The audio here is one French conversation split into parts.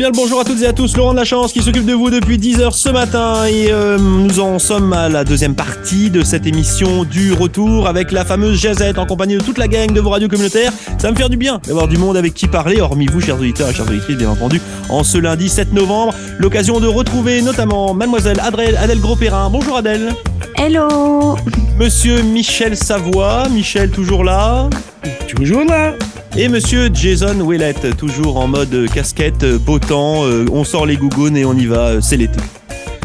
Bien le bonjour à toutes et à tous, Laurent de la Chance qui s'occupe de vous depuis 10h ce matin et euh, nous en sommes à la deuxième partie de cette émission du retour avec la fameuse Jazette en compagnie de toute la gang de vos radios communautaires. Ça va me faire du bien d'avoir du monde avec qui parler, hormis vous chers auditeurs et chers auditrices bien entendu, en ce lundi 7 novembre. L'occasion de retrouver notamment mademoiselle Adèle, Adèle Gros-Perrin. Bonjour Adèle. Hello Monsieur Michel Savoie, Michel toujours là Toujours là et monsieur Jason Willett, toujours en mode casquette, beau temps, euh, on sort les gougounes et on y va, euh, c'est l'été.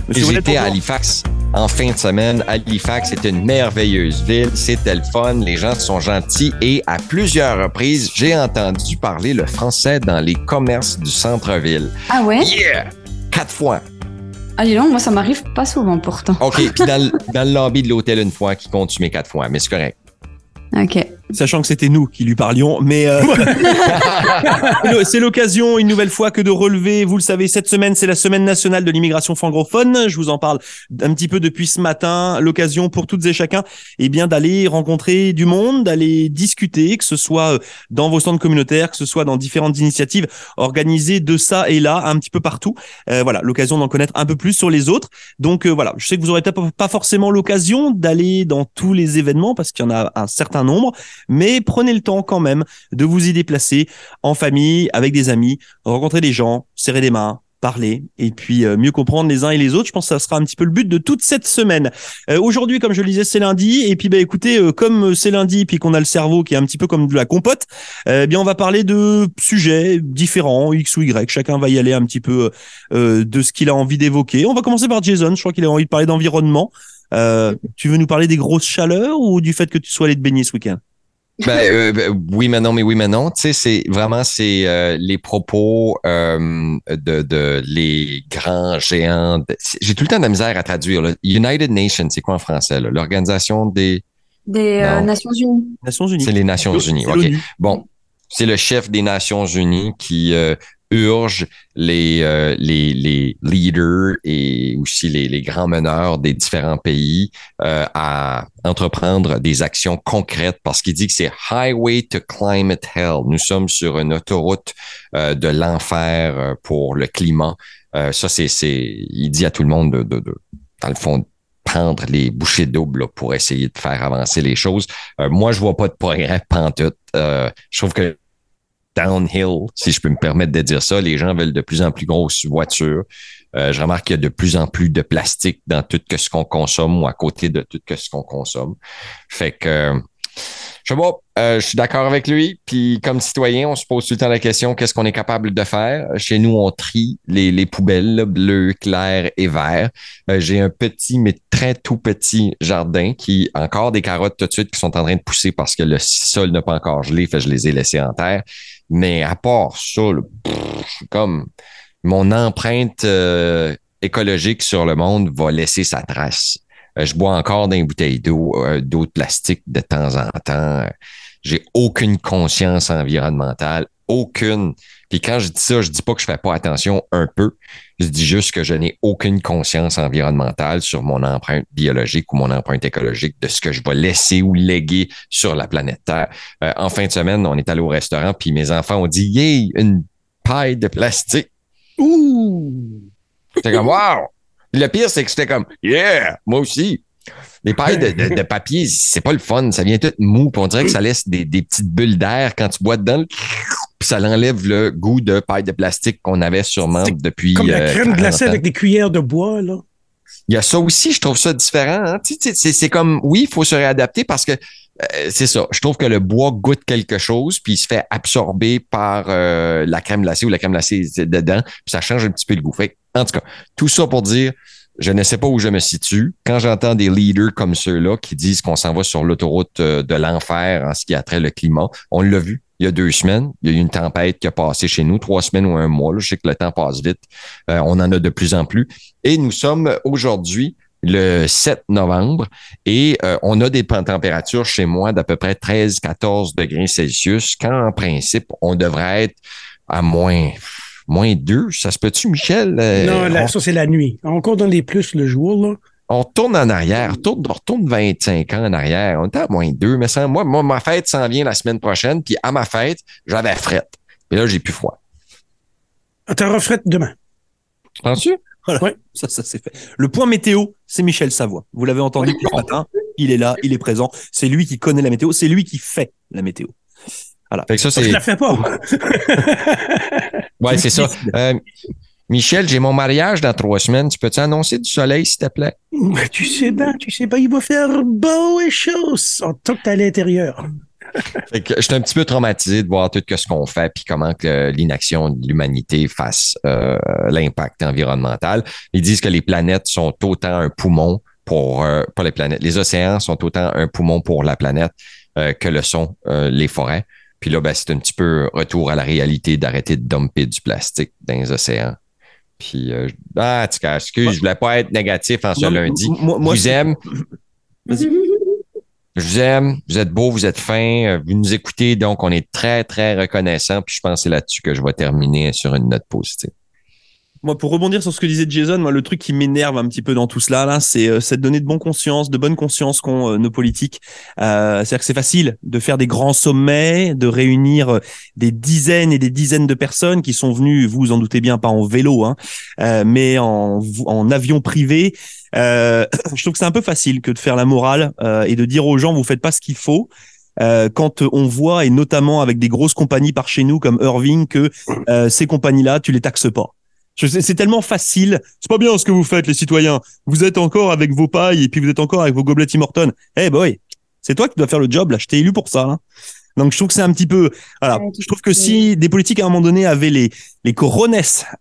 J'étais à Halifax en fin de semaine. Halifax est une merveilleuse ville, c'était le fun, les gens sont gentils et à plusieurs reprises, j'ai entendu parler le français dans les commerces du centre-ville. Ah ouais? Yeah! Quatre fois. Ah, dis donc, moi, ça m'arrive pas souvent pourtant. OK, puis dans, dans le lobby de l'hôtel une fois, qui compte mes quatre fois, mais c'est correct. OK sachant que c'était nous qui lui parlions. Mais euh, c'est l'occasion une nouvelle fois que de relever, vous le savez, cette semaine, c'est la semaine nationale de l'immigration francophone. Je vous en parle un petit peu depuis ce matin. L'occasion pour toutes et chacun, eh bien, d'aller rencontrer du monde, d'aller discuter, que ce soit euh, dans vos centres communautaires, que ce soit dans différentes initiatives organisées de ça et là, un petit peu partout. Euh, voilà, l'occasion d'en connaître un peu plus sur les autres. Donc voilà, je sais que vous aurez pas forcément l'occasion d'aller dans tous les événements parce qu'il y en a un certain nombre mais prenez le temps quand même de vous y déplacer en famille, avec des amis, rencontrer des gens, serrer des mains, parler et puis euh, mieux comprendre les uns et les autres. Je pense que ça sera un petit peu le but de toute cette semaine. Euh, aujourd'hui, comme je le disais, c'est lundi et puis bah écoutez, euh, comme c'est lundi puis qu'on a le cerveau qui est un petit peu comme de la compote, eh bien on va parler de sujets différents x ou y. Chacun va y aller un petit peu de ce qu'il a envie d'évoquer. On va commencer par Jason. Je crois qu'il a envie de parler d'environnement. tu veux nous parler des grosses chaleurs ou du fait que tu sois allé te baigner ce week-end? Ben, euh, ben, oui, mais non, mais oui, mais non. Tu sais, c'est vraiment c'est euh, les propos euh, de, de les grands géants. J'ai tout le temps de la misère à traduire. United Nations, c'est quoi en français? L'organisation des des Nations Unies. Nations Unies. C'est les Nations Unies. Ok. Bon, c'est le chef des Nations Unies qui urge les, euh, les, les, leaders et aussi les, les, grands meneurs des différents pays euh, à entreprendre des actions concrètes parce qu'il dit que c'est Highway to Climate Hell. Nous sommes sur une autoroute euh, de l'enfer pour le climat. ça, c'est, c'est, il dit à tout le monde de, de, de dans le fond, prendre les bouchées doubles pour essayer de faire avancer les choses. moi, je vois pas de progrès pantoute. Euh, je trouve que downhill, si je peux me permettre de dire ça. Les gens veulent de plus en plus grosses voitures. Euh, je remarque qu'il y a de plus en plus de plastique dans tout ce qu'on consomme ou à côté de tout ce qu'on consomme. Fait que je sais euh, je suis d'accord avec lui. Puis comme citoyen, on se pose tout le temps la question qu'est-ce qu'on est capable de faire? Chez nous, on trie les, les poubelles bleues, claires et verts. Euh, j'ai un petit, mais très tout petit jardin qui encore des carottes tout de suite qui sont en train de pousser parce que le sol n'a pas encore gelé. Fait je les ai laissées en terre. Mais à part ça, comme mon empreinte euh, écologique sur le monde va laisser sa trace. Euh, je bois encore des bouteilles d'eau, euh, d'eau de plastique de temps en temps. J'ai aucune conscience environnementale, aucune. Puis quand je dis ça, je dis pas que je fais pas attention un peu. Je dis juste que je n'ai aucune conscience environnementale sur mon empreinte biologique ou mon empreinte écologique de ce que je vais laisser ou léguer sur la planète Terre. Euh, en fin de semaine, on est allé au restaurant, puis mes enfants ont dit Yay, une paille de plastique. Ouh! J'étais comme Wow! Le pire, c'est que j'étais comme Yeah, moi aussi. Les pailles de, papier, c'est pas le fun. Ça vient tout mou. Puis on dirait que ça laisse des, petites bulles d'air quand tu bois dedans. Puis ça l'enlève le goût de paille de plastique qu'on avait sûrement depuis. Comme la euh, crème glacée avec des cuillères de bois, là. Il y a ça aussi, je trouve ça différent. Hein. C'est comme, oui, il faut se réadapter parce que euh, c'est ça. Je trouve que le bois goûte quelque chose, puis il se fait absorber par euh, la crème glacée ou la crème glacée dedans, puis ça change un petit peu le goût. Fait, en tout cas, tout ça pour dire, je ne sais pas où je me situe. Quand j'entends des leaders comme ceux-là qui disent qu'on s'en va sur l'autoroute de l'enfer en ce qui a trait le climat, on l'a vu il y a deux semaines. Il y a eu une tempête qui a passé chez nous, trois semaines ou un mois. Je sais que le temps passe vite. Euh, on en a de plus en plus. Et nous sommes aujourd'hui le 7 novembre et euh, on a des températures chez moi d'à peu près 13-14 degrés Celsius quand en principe on devrait être à moins moins 2. Ça se peut-tu, Michel? Euh, non, ça, c'est la nuit. Encore dans les plus le jour, là. On tourne en arrière, on tourne, on retourne 25 ans en arrière. On était à moins 2, mais ça, moi, moi, ma fête s'en vient la semaine prochaine, puis à ma fête, j'avais frette. Et là, j'ai plus froid. Ah, T'en refraites demain. Penses-tu? Voilà. Ouais. Ça, ça c'est fait. Le point météo, c'est Michel Savoie. Vous l'avez entendu Oui. ce matin. Il est là, il est présent. C'est lui qui connaît la météo. C'est lui qui fait la météo. Fait que ça, Je c'est. la fais pas. Ouais, c'est ça. Euh, Michel, j'ai mon mariage dans trois semaines. Tu peux-tu annoncer du soleil, s'il te plaît? Mais tu sais bien, tu sais bien, il va faire beau et chaud en tant que t'es à l'intérieur. Fait que j'étais un petit peu traumatisé de voir tout ce qu'on fait puis comment que l'inaction de l'humanité face euh, l'impact environnemental. Ils disent que les planètes sont autant un poumon pour euh, pas les planètes, les océans sont autant un poumon pour la planète euh, que le sont les forêts. Puis là, ben, c'est un petit peu retour à la réalité d'arrêter de dumper du plastique dans les océans. Puis euh, ah, en tout cas, excuse, je voulais pas être négatif en ce Non, lundi. moi- moi, je vous aime. Je vous aime, vous êtes beau, vous êtes fin, euh, vous nous écoutez, donc on est très, très reconnaissant. Puis je pense que c'est là-dessus que je vais terminer sur une note positive. Moi, pour rebondir sur ce que disait Jason, moi, le truc qui m'énerve un petit peu dans tout cela, là, c'est euh, cette donnée de bonne conscience, de bonne conscience qu'ont euh, nos politiques. Euh, C'est-à-dire que c'est facile de faire des grands sommets, de réunir euh, des dizaines et des dizaines de personnes qui sont venues, vous vous en doutez bien, pas en vélo, hein, euh, mais en, en avion privé. Je trouve que c'est un peu facile que de faire la morale et de dire aux gens, vous faites pas ce qu'il faut. Quand on voit, et notamment avec des grosses compagnies par chez nous comme Irving, que euh, ces compagnies-là, tu les taxes pas. C'est tellement facile. C'est pas bien ce que vous faites, les citoyens. Vous êtes encore avec vos pailles et puis vous êtes encore avec vos gobelets Tim Hortons. Eh boy, c'est toi qui dois faire le job là. Je t'ai élu pour ça. hein. Donc je trouve que c'est un petit peu. Voilà. Je trouve que si des politiques à un moment donné avaient les les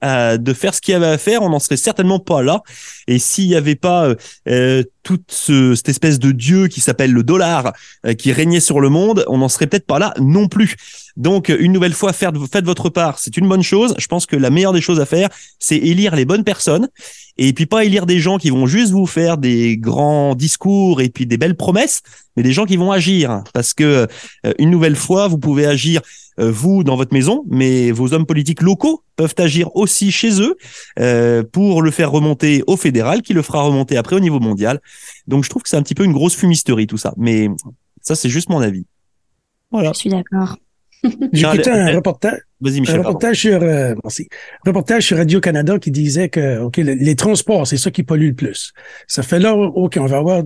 euh, de faire ce qu'il y avait à faire, on n'en serait certainement pas là. Et s'il n'y avait pas euh, euh, toute ce, cette espèce de dieu qui s'appelle le dollar euh, qui régnait sur le monde, on n'en serait peut-être pas là non plus. Donc une nouvelle fois, faire, faites votre part, c'est une bonne chose. Je pense que la meilleure des choses à faire, c'est élire les bonnes personnes et puis pas élire des gens qui vont juste vous faire des grands discours et puis des belles promesses, mais des gens qui vont agir. Parce que euh, une nouvelle fois, vous pouvez agir vous dans votre maison, mais vos hommes politiques locaux peuvent agir aussi chez eux euh, pour le faire remonter au fédéral, qui le fera remonter après au niveau mondial. Donc je trouve que c'est un petit peu une grosse fumisterie tout ça, mais ça c'est juste mon avis. Voilà. Je suis d'accord. J'écoutais Tiens, un le- reportage, Vas-y un Michel. pardon. reportage sur, euh, merci. Un reportage sur Radio-Canada qui disait que, OK, le- les transports, c'est ça qui pollue le plus. Ça fait là, OK, on va avoir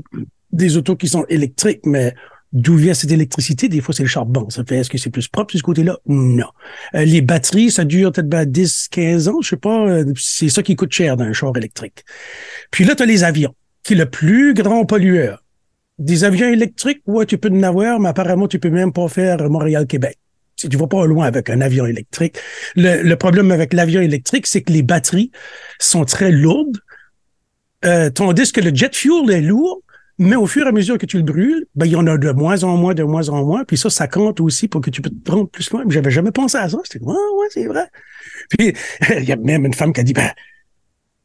des autos qui sont électriques, mais d'où vient cette électricité? Des fois, c'est le charbon. Ça fait, est-ce que c'est plus propre de ce côté-là? Non. Euh, les batteries, ça dure peut-être ben, 10, 15 ans, je sais pas. euh, c'est ça qui coûte cher dans un char électrique. Puis là, tu as les avions, qui est le plus grand pollueur. Des avions électriques, ouais, tu peux en avoir, mais apparemment, tu peux même pas faire Montréal-Québec. Si tu vas pas loin avec un avion électrique. Le, problème avec l'avion électrique, c'est que les batteries sont très lourdes, euh, tandis que le jet fuel est lourd, mais au fur et à mesure que tu le brûles, ben, il y en a de moins en moins, de moins en moins. Puis ça, ça compte aussi pour que tu peux te rendre plus loin. J'avais jamais pensé à ça. C'était, ouais, ouais, c'est vrai. Puis, il y a même une femme qui a dit, ben,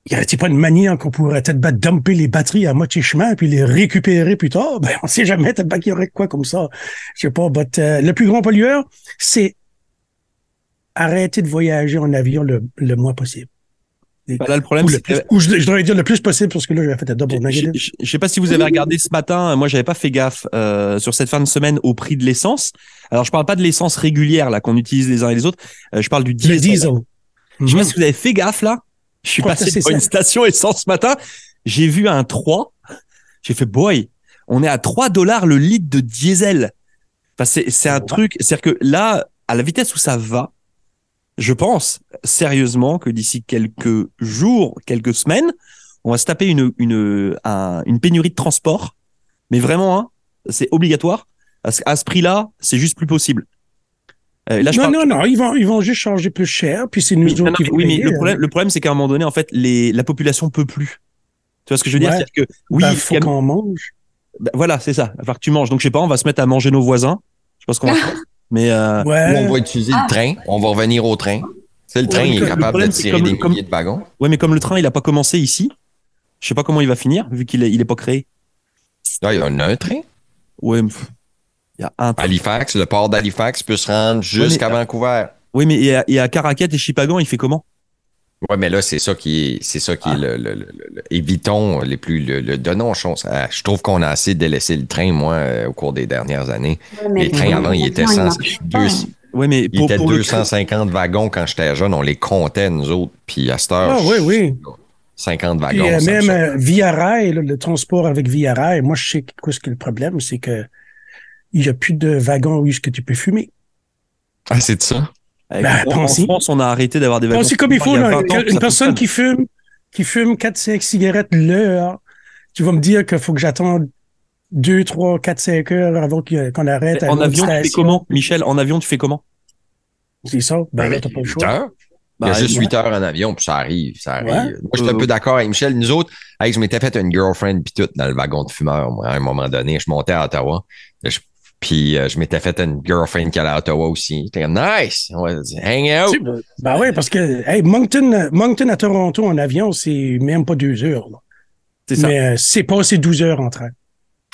y avait-il pas une manière qu'on pourrait peut-être dumper les batteries à moitié chemin puis les récupérer plus tard? Ben, on sait jamais, peut-être qu'il y aurait quoi comme ça. Je sais pas, but, euh, le plus grand pollueur, c'est arrêter de voyager en avion le, le moins possible. Bah, là le problème c'est que ou je, je devrais dire le plus possible parce que là, j'ai fait un double negative. je- je sais pas si vous avez regardé ce matin. Moi, j'avais pas fait gaffe euh, sur cette fin de semaine au prix de l'essence. Alors, je parle pas de l'essence régulière là qu'on utilise les uns et les autres. Euh, je parle du Le diesel. diesel. Je sais Mhm. pas si vous avez fait gaffe là. Je suis passé devant une station essence ce matin. J'ai vu un 3. J'ai fait boy. On est à 3 dollars le litre de diesel. Enfin, c'est c'est un Ouais. truc. C'est-à-dire que là, à la vitesse où ça va, je pense sérieusement que d'ici quelques jours, quelques semaines, on va se taper une, une, un- une pénurie de transport. Mais vraiment, hein, c'est obligatoire. Qu'à ce prix-là, c'est juste plus possible. Euh, là, je non, parle- non, non, ils vont, ils vont juste changer plus cher, puis c'est nous oui, autres non, non, qui mais, vont oui, mais le hein. problème, le problème, c'est qu'à un moment donné, en fait, les, la population peut plus. Tu vois ce que je veux dire? Ouais. C'est-à-dire que oui, Ben, il faut qu'on mange. ben, voilà, c'est ça. Il va falloir que tu manges. Donc, je sais pas, on va se mettre à manger nos voisins. Je pense qu'on va. Mais euh, Ouais. on va utiliser Ah. le train, on va revenir au train. C'est le Ouais, train, il est problème, capable de tirer comme- des comme- milliers de wagons. ouais, mais comme le train, il a pas commencé ici, je sais pas comment il va finir vu qu'il est, il est pas créé. Là, il y en a un train. Pff, il y a un train. Halifax, le port d'Halifax peut se rendre jusqu'à Vancouver. Oui, mais et à, et à Caracat et Chipagan, il fait comment? Ouais, mais là, c'est ça qui est, c'est ça qui Ah. est le, le- le- le- le- évitons les plus, le, le donnons chance. Ah, je trouve qu'on a assez délaissé le train, moi, euh, au cours des dernières années. Ouais, mais Les trains avant, ils étaient deux. Ouais, mais il était 250 wagons quand j'étais jeune. On les comptait, nous autres. Puis à cette heure. Ah, oui, oui. 50 wagons. Puis, même euh, Via Rail, le transport avec Via Rail, moi, je sais quoi ce que le problème, c'est que il n'y a plus de wagons où est-ce que tu peux fumer. Ah, c'est ça? Ben, en France, on a arrêté d'avoir des wagons. C'est comme il faut, une personne qui fume, qui fume 4-5 cigarettes l'heure, tu vas me dire qu'il faut que j'attende 2, 3, 4, 5 heures avant qu'on arrête. En avion, tu fais comment, Michel? En avion, tu fais comment? C'est ça. Ben là, t'as pas le choix. il y a juste 8 heures en avion, puis ça arrive, ça arrive. Moi, je suis un peu d'accord avec Michel. Nous autres, je m'étais fait une girlfriend puis tout dans le wagon de fumeur, moi, à un moment donné. Je montais à Ottawa. Puis euh, je m'étais fait une girlfriend qui allait à Ottawa aussi. J'étais comme, nice! On va hang out! Ben oui, parce que hey, Moncton, Moncton à Toronto en avion, c'est même pas deux heures. C'est ça. Mais euh, c'est passé 12 heures en train.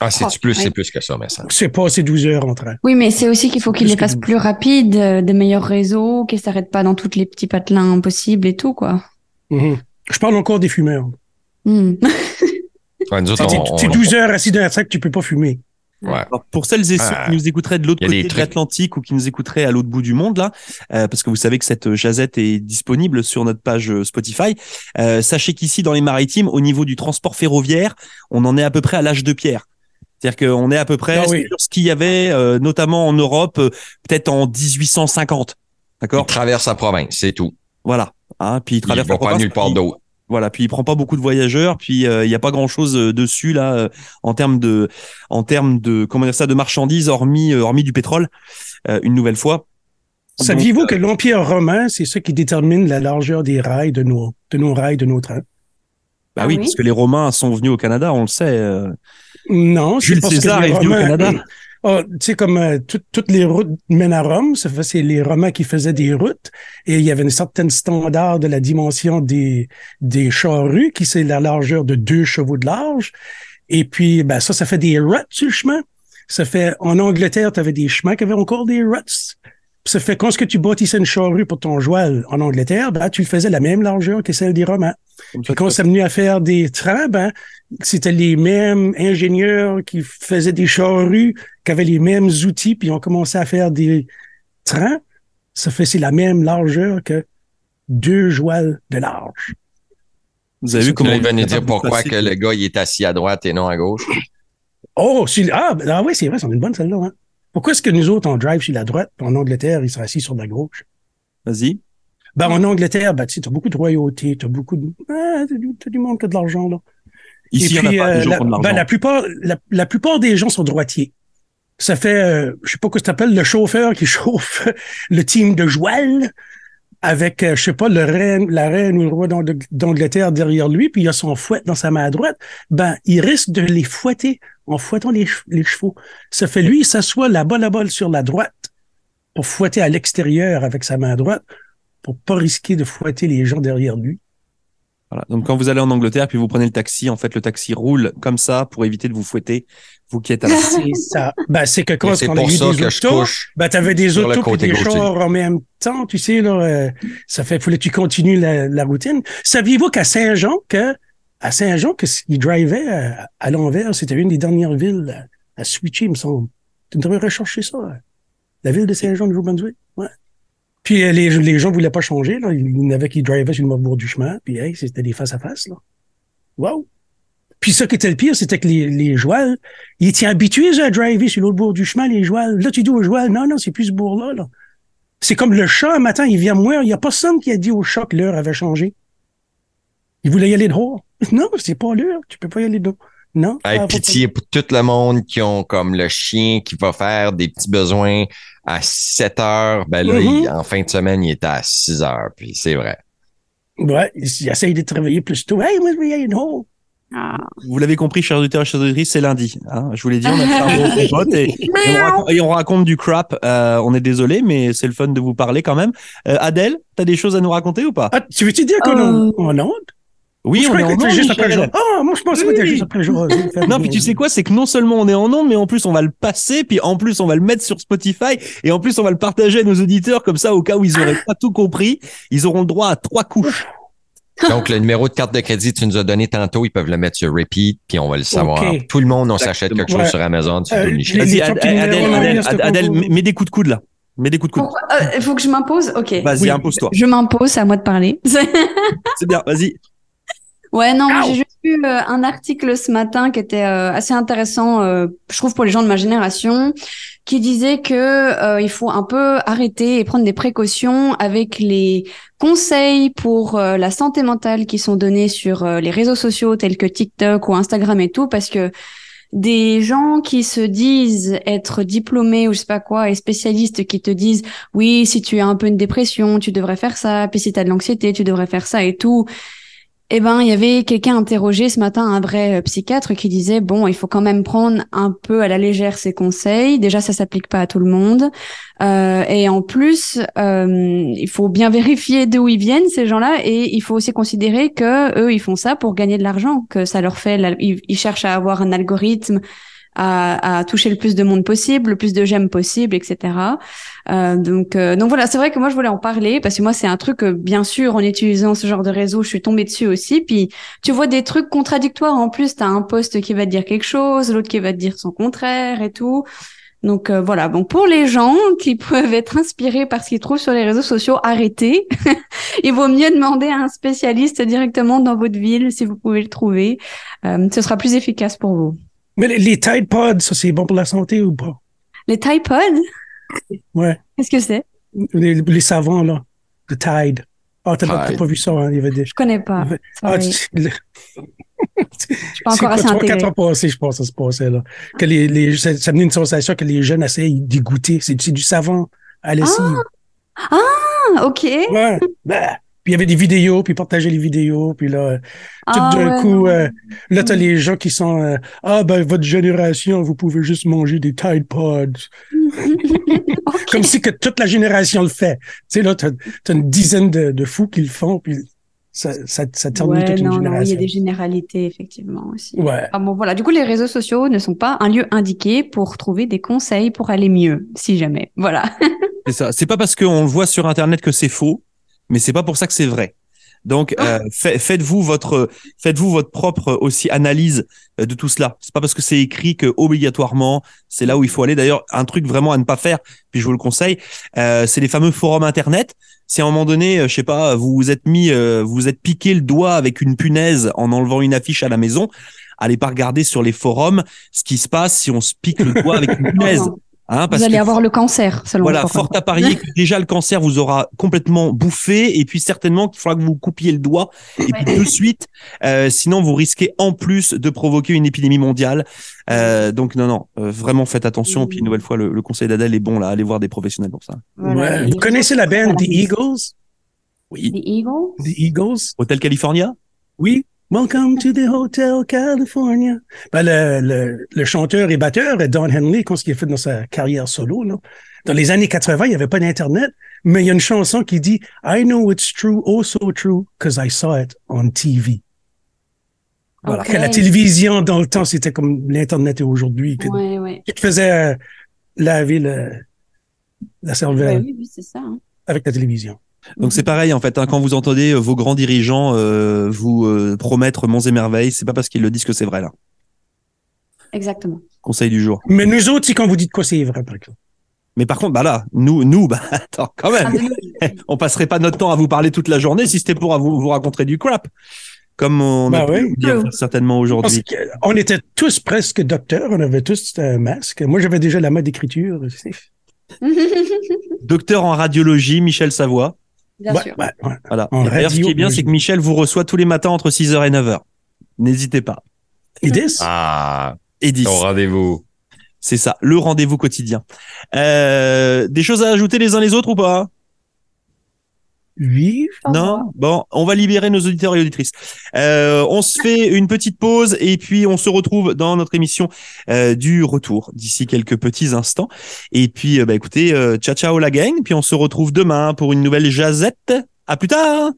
Ah, c'est plus, c'est plus que ça, mais ça. C'est pas ces 12 heures en train. Oui, mais c'est aussi qu'il faut qu'il les fasse plus rapides, euh, des meilleurs réseaux, qu'ils s'arrêtent pas dans tous les petits patelins possibles et tout, quoi. Mm-hmm. Je parle encore des fumeurs. Mm. c'est 12 heures assis dans un sac, tu peux pas fumer. Ouais. pour celles et ceux qui nous écouteraient de l'autre côté de l'Atlantique ou qui nous écouteraient à l'autre bout du monde là, euh, parce que vous savez que cette jazette est disponible sur notre page euh, Spotify. Euh, sachez qu'ici dans les maritimes, au niveau du transport ferroviaire, on en est à peu près à l'âge de pierre. C'est-à-dire qu'on est à peu près ah sur ce qu'il y avait, euh, notamment en Europe, euh, peut-être en 1850. D'accord? Il traverse sa province, c'est tout. Voilà. Hein, puis il traverse. Il va pas nulle part d'autre. Voilà, puis il prend pas beaucoup de voyageurs, puis euh, il n'y a pas grand chose dessus là en termes de, en termes de, comment dire ça, de marchandises hormis, hormis du pétrole. une nouvelle fois. Saviez-vous que l'empire romain, c'est ce qui détermine la largeur des rails de nos, de nos rails, de nos trains? Bah oui, ah parce que les Romains sont venus au Canada, on le sait. Non, Jules César est venu au Canada. Oh, tu sais, comme euh, toutes les routes mènent à Rome, c'est les Romains qui faisaient des routes et il y avait une certaine standard de la dimension des, des charrues qui c'est la largeur de deux chevaux de large. Et puis, ben, ça, ça fait des ruts sur le chemin. Ça fait, en Angleterre, tu avais des chemins qui avaient encore des ruts. Ça fait quand ce que tu bâtissais une charrue pour ton joual en Angleterre, ben, tu le faisais la même largeur que celle des Romains. Puis quand c'est venu à faire des trains, ben, c'était les mêmes ingénieurs qui faisaient des charrues, qui avaient les mêmes outils, puis ont commencé à faire des trains. Ça fait c'est la même largeur que deux jouals de large. Vous avez vu comment il venait dire pourquoi que le gars il est assis à droite et non à gauche? Oh, ah, ben, ah oui, c'est vrai, c'est une bonne celle-là. Hein? Pourquoi est-ce que nous autres, on drive sur la droite, puis en Angleterre, ils sont assis sur la gauche? Vas-y. Ben, en Angleterre, ben, tu as beaucoup de royauté, tu as beaucoup de. Ah, t'as du monde qui a de l'argent, là. Ici, Et puis, euh, la, ben, la, plupart, la, plupart des gens sont droitiers. Ça fait, euh, je sais pas quoi ça s'appelle, le chauffeur qui chauffe le team de joual avec, euh, je sais pas, le reine, la reine ou le roi d'Angleterre derrière lui, puis il a son fouet dans sa main droite. Ben, il risque de les fouetter en fouettant les, les chevaux. Ça fait, lui, il s'assoit la balle à balle sur la droite pour fouetter à l'extérieur avec sa main droite pour pas risquer de fouetter les gens derrière lui. Voilà. Donc quand vous allez en Angleterre puis vous prenez le taxi, en fait le taxi roule comme ça pour éviter de vous fouetter, vous qui êtes à C'est ça. Ben, c'est que quand, on a eu des autos, ben, t'avais des autos et des chars en même temps, tu sais, là, euh, ça fait, fallait que tu continues la, routine. Saviez-vous qu'à Saint-Jean, que, à Saint-Jean, que il drivait à, à l'envers, c'était une des dernières villes à, switcher, il me semble. Tu devrais rechercher ça. La ville de Saint-Jean du Nouveau-Brunswick. Ouais. Puis euh, les, les gens voulaient pas changer. Là. Il y en avait qui drivaient sur le bord du chemin. Puis hey, c'était des face à face. Là. Wow! Puis ça qui était le pire, c'était que les, les ils étaient habitués à driver sur l'autre bord du chemin, les joueurs. Là, tu dis aux joueurs, non, non, c'est plus ce bord-là. Là. C'est comme le chat, un matin, il vient mourir. Il n'y a personne qui a dit au chat que l'heure avait changé. Il voulait y aller dehors. Non, c'est pas l'heure. Tu peux pas y aller dehors. Non. Hey, pitié pour tout le monde qui ont comme le chien qui va faire des petits besoins à 7 heures. Ben là, mm-hmm. en fin de semaine, il était à 6 heures. Puis c'est vrai. Ouais, il essaye de travailler plus tôt. Hey, moi, je aller ah. Vous l'avez compris, chers auditeurs et chers auditrices, c'est lundi. Hein. Je vous l'ai dit, on a fait un bon et, et, on raconte, du crap. Euh, on est désolé, mais c'est le fun de vous parler quand même. Euh, Adèle, t'as des choses à nous raconter ou pas? Ah, Tu veux-tu dire qu'on euh... oui, on est en onde. Juste après jour. Oh, moi, je pensais que juste après jour. non, puis tu sais quoi, c'est que non seulement on est en onde, mais en plus on va le passer, puis en plus on va le mettre sur Spotify, et en plus on va le partager à nos auditeurs, comme ça, au cas où ils auraient pas tout compris, ils auront le droit à trois couches. Donc, le numéro de carte de crédit tu nous as donné tantôt, ils peuvent le mettre sur repeat, puis on va le savoir. Tout le monde, on s'achète quelque chose sur Amazon, sur euh, Vas-y, Adèle, Adèle, mets des coups de coude là. Mets des coups de coude. Euh, il faut que je m'impose? Ok. Vas-y, impose-toi. Je m'impose, c'est à moi de parler. c'est bien, vas-y. Ouais, non, j'ai juste lu euh, un article ce matin qui était euh, assez intéressant, je trouve, pour les gens de ma génération, qui disait que il faut un peu arrêter et prendre des précautions avec les conseils pour la santé mentale qui sont donnés sur les réseaux sociaux tels que TikTok ou Instagram et tout, parce que des gens qui se disent être diplômés ou je sais pas quoi et spécialistes qui te disent oui si tu as un peu une dépression tu devrais faire ça puis si tu as de l'anxiété tu devrais faire ça et tout eh ben, il y avait quelqu'un interrogé ce matin, un vrai euh, psychiatre, qui disait bon, il faut quand même prendre un peu à la légère ces conseils. Déjà, ça s'applique pas à tout le monde, euh, et en plus, euh, il faut bien vérifier d'où ils viennent ces gens-là, et il faut aussi considérer que eux, ils font ça pour gagner de l'argent, que ça leur fait, ils cherchent à avoir un algorithme à, à, toucher le plus de monde possible, le plus de j'aime possible, etc. Euh, donc, euh, donc voilà, c'est vrai que moi je voulais en parler parce que moi c'est un truc, que, bien sûr, en utilisant ce genre de réseau, je suis tombée dessus aussi. Puis tu vois des trucs contradictoires en plus. T'as un poste qui va te dire quelque chose, l'autre qui va te dire son contraire et tout. Donc euh, voilà, bon pour les gens qui peuvent être inspirés par ce qu'ils trouvent sur les réseaux sociaux, arrêtez. Il vaut mieux demander à un spécialiste directement dans votre ville si vous pouvez le trouver. Euh, ce sera plus efficace pour vous. Mais les, Tide Pods, ça c'est bon pour la santé ou pas? Les Tide Pods? Ouais. Qu'est-ce que c'est? Les, savants, là. Le Tide. Ah, oh, t'as pas, vu ça, hein? Il y avait des... Je connais pas. Ah, tu... je suis pas encore assez intégré. quatre ans passés, je pense, ça se passait, là. Que les, les, ça, ça une sensation que les jeunes essayent d'y goûter. C'est du savon à l'essai. Ah! ah! OK. Ouais. Ben, il y avait des vidéos, puis partager les vidéos, puis là, tout ah d'un coup, euh, là, t'as les gens qui sont euh, Ah ben votre génération, vous pouvez juste manger des Tide Pods. Comme si que toute la génération le fait. Tu sais, là, t'as as une dizaine de, de, fous qui le font, puis ça, ça, ça termine toute une génération. Non, il y a des généralités, effectivement, aussi. Ouais. Ah bon, voilà. Du coup, les réseaux sociaux ne sont pas un lieu indiqué pour trouver des conseils pour aller mieux, si jamais. Voilà. c'est ça. C'est pas parce qu'on le voit sur Internet que c'est faux mais c'est pas pour ça que c'est vrai. Donc, euh, faites-vous votre, faites-vous votre propre aussi analyse euh, de tout cela. C'est pas parce que c'est écrit que obligatoirement c'est là où il faut aller. D'ailleurs, un truc vraiment à ne pas faire, puis je vous le conseille, euh, c'est les fameux forums internet. Si à un moment donné, je sais pas, vous vous êtes mis, vous vous êtes piqué le doigt avec une punaise en enlevant une affiche à la maison, allez pas regarder sur les forums ce qui se passe si on se pique le doigt avec une punaise. Hein, vous allez avoir le cancer, selon Voilà, fort à parier que déjà le cancer vous aura complètement bouffé, et puis certainement qu'il faudra que vous coupiez le doigt, et puis tout de suite, euh, sinon vous risquez en plus de provoquer une épidémie mondiale. Euh, donc non, non, euh, vraiment faites attention. Puis une nouvelle fois, le, conseil d'Adèle est bon là, allez voir des professionnels pour ça. Vous connaissez la bande The Eagles? Oui. The Eagles? The Eagles? Hotel California? Oui. Welcome to the Hotel California. Ben, le, le, le, chanteur et batteur Don Henley, qu'est-ce qu'il a fait dans sa carrière solo, là? Dans les années 80, il n'y avait pas d'Internet, mais il y a une chanson qui dit I know it's true, oh so true, because I saw it on TV. Voilà. Que la télévision, dans le temps, c'était comme l'Internet est aujourd'hui. Ouais, ouais. Qui te faisait euh, laver le, la cervelle. oui, oui, c'est ça. Hein. Avec la télévision. Donc c'est pareil en fait, hein, quand vous entendez euh, vos grands dirigeants euh, vous euh, promettre monts et merveilles, c'est pas parce qu'ils le disent que c'est vrai là. Exactement. Conseil du jour. Mais nous autres, quand vous dites quoi, c'est vrai par exemple. Mais par contre, bah là, nous, nous, bah attends, quand même, ah, on passerait pas notre temps à vous parler toute la journée si c'était pour vous, vous raconter du crap, comme on bah a oui. dire certainement aujourd'hui. On était tous presque docteurs, on avait tous un masque. Moi, j'avais déjà la mode d'écriture. Docteur en radiologie, Michel Savoie. Bien sûr. Voilà. D'ailleurs, ce qui est bien, c'est que Michel vous reçoit tous les matins entre 6h et 9h. N'hésitez pas. Et 10 Ah. Et 10. Au rendez-vous. C'est ça, le rendez-vous quotidien. Euh, des choses à ajouter les uns les autres ou pas? Oui. Non Bon, on va libérer nos auditeurs et auditrices. Euh, on se fait une petite pause et puis on se retrouve dans notre émission euh, du retour d'ici quelques petits instants. Et puis, euh, bah, écoutez, euh, ciao ciao la gang. Puis on se retrouve demain pour une nouvelle jazette. À plus tard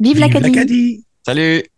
Vive, Vive l'Acadie Salut